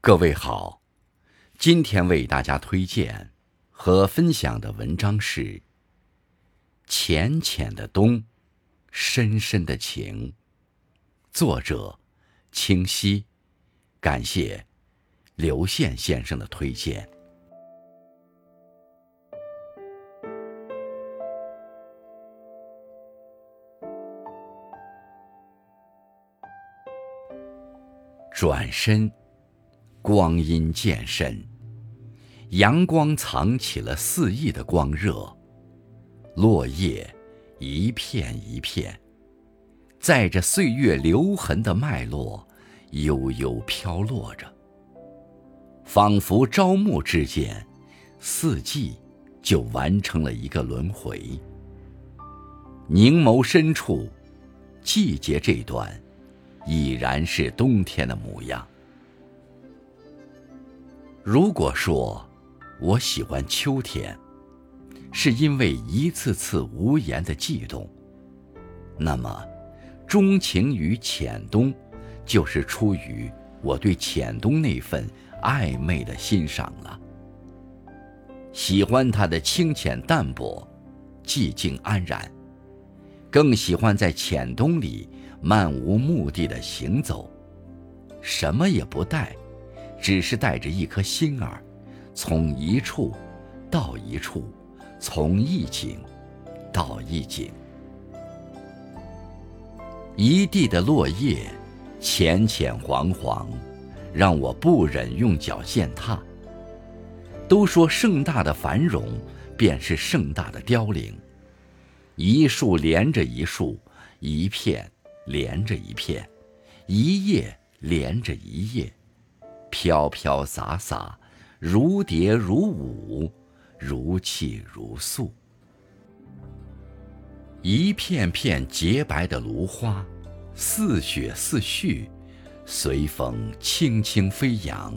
各位好，今天为大家推荐和分享的文章是《浅浅的冬，深深的情》，作者清溪，感谢刘宪先生的推荐。转身。光阴渐深，阳光藏起了肆意的光热，落叶一片一片，载着岁月留痕的脉络，悠悠飘落着。仿佛朝暮之间，四季就完成了一个轮回。凝眸深处，季节这段，已然是冬天的模样。如果说我喜欢秋天，是因为一次次无言的悸动，那么钟情于浅冬，就是出于我对浅冬那份暧昧的欣赏了。喜欢它的清浅淡泊，寂静安然，更喜欢在浅冬里漫无目的的行走，什么也不带。只是带着一颗心儿，从一处到一处，从一景到一景。一地的落叶，浅浅黄黄，让我不忍用脚践踏。都说盛大的繁荣，便是盛大的凋零。一树连着一树，一片连着一片，一叶连着一叶。飘飘洒洒，如蝶如舞，如泣如诉。一片片洁白的芦花，似雪似絮，随风轻轻飞扬。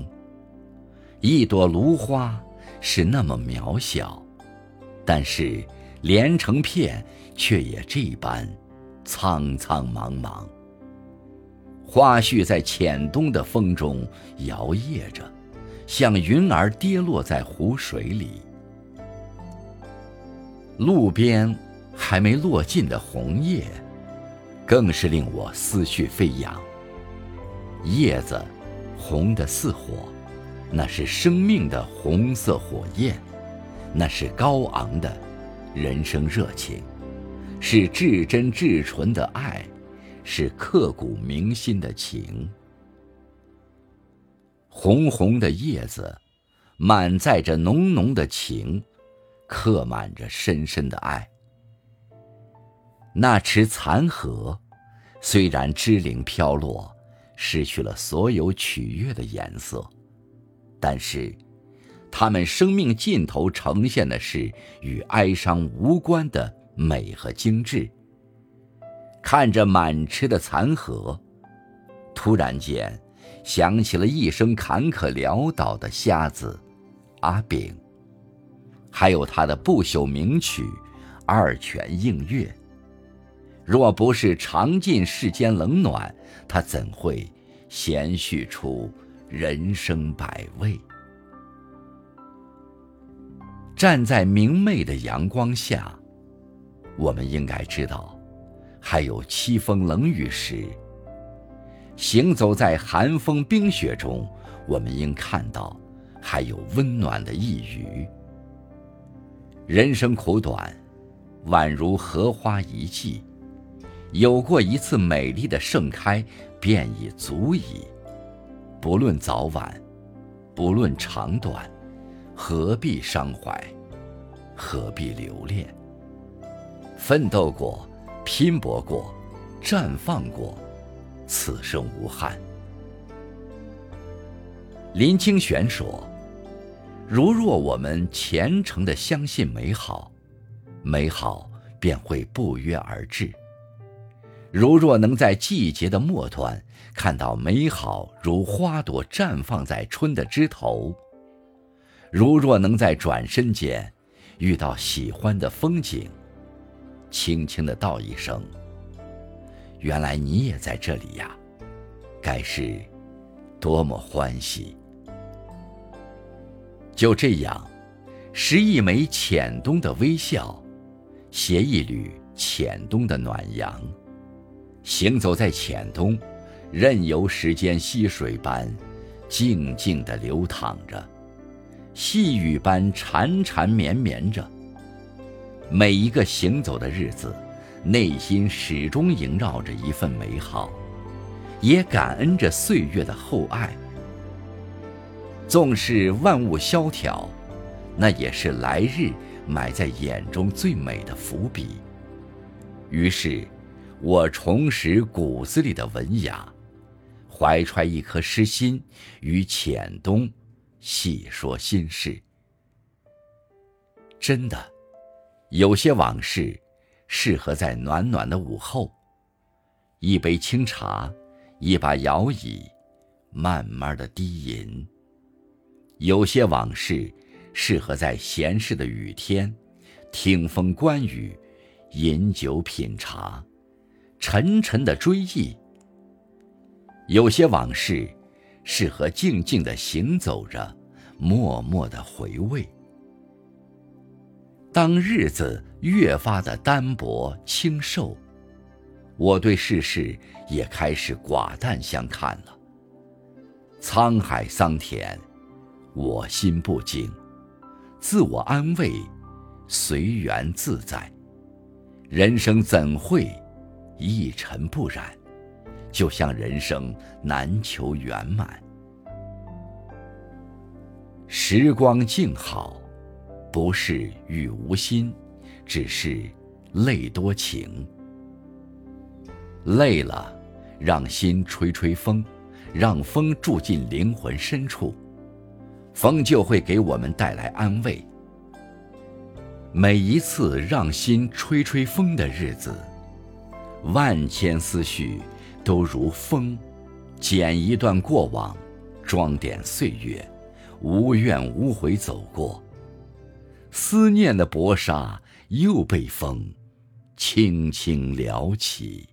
一朵芦花是那么渺小，但是连成片，却也这般苍苍茫茫。花絮在浅冬的风中摇曳着，像云儿跌落在湖水里。路边还没落尽的红叶，更是令我思绪飞扬。叶子红得似火，那是生命的红色火焰，那是高昂的人生热情，是至真至纯的爱。是刻骨铭心的情，红红的叶子，满载着浓浓的情，刻满着深深的爱。那池残荷，虽然枝零飘落，失去了所有取悦的颜色，但是，它们生命尽头呈现的是与哀伤无关的美和精致。看着满池的残荷，突然间想起了一生坎坷潦倒的瞎子阿炳，还有他的不朽名曲《二泉映月》。若不是尝尽世间冷暖，他怎会闲叙出人生百味？站在明媚的阳光下，我们应该知道。还有凄风冷雨时，行走在寒风冰雪中，我们应看到还有温暖的一隅。人生苦短，宛如荷花一季，有过一次美丽的盛开，便已足矣。不论早晚，不论长短，何必伤怀？何必留恋？奋斗过。拼搏过，绽放过，此生无憾。林清玄说：“如若我们虔诚的相信美好，美好便会不约而至；如若能在季节的末端看到美好如花朵绽放在春的枝头，如若能在转身间遇到喜欢的风景。”轻轻的道一声：“原来你也在这里呀，该是多么欢喜，就这样，拾一枚浅冬的微笑，携一缕浅冬的暖阳，行走在浅冬，任由时间溪水般静静的流淌着，细雨般缠缠绵绵着。每一个行走的日子，内心始终萦绕着一份美好，也感恩着岁月的厚爱。纵使万物萧条，那也是来日埋在眼中最美的伏笔。于是，我重拾骨子里的文雅，怀揣一颗诗心，与浅冬细说心事。真的，有些往事适合在暖暖的午后，一杯清茶，一把摇椅，慢慢的低吟。有些往事，适合在闲适的雨天，听风观雨，饮酒品茶，沉沉的追忆；有些往事，适合静静的行走着，默默的回味。当日子越发的单薄清瘦，我对世事也开始寡淡相看了。沧海桑田。我心不惊，自我安慰，随缘自在。人生怎会一尘不染？就像人生难求圆满。时光静好，不是雨无心，只是泪多情。累了，让心吹吹风，让风住进灵魂深处。风就会给我们带来安慰。每一次让心吹吹风的日子，万千思绪都如风，剪一段过往，装点岁月，无怨无悔走过。思念的薄纱又被风轻轻撩起。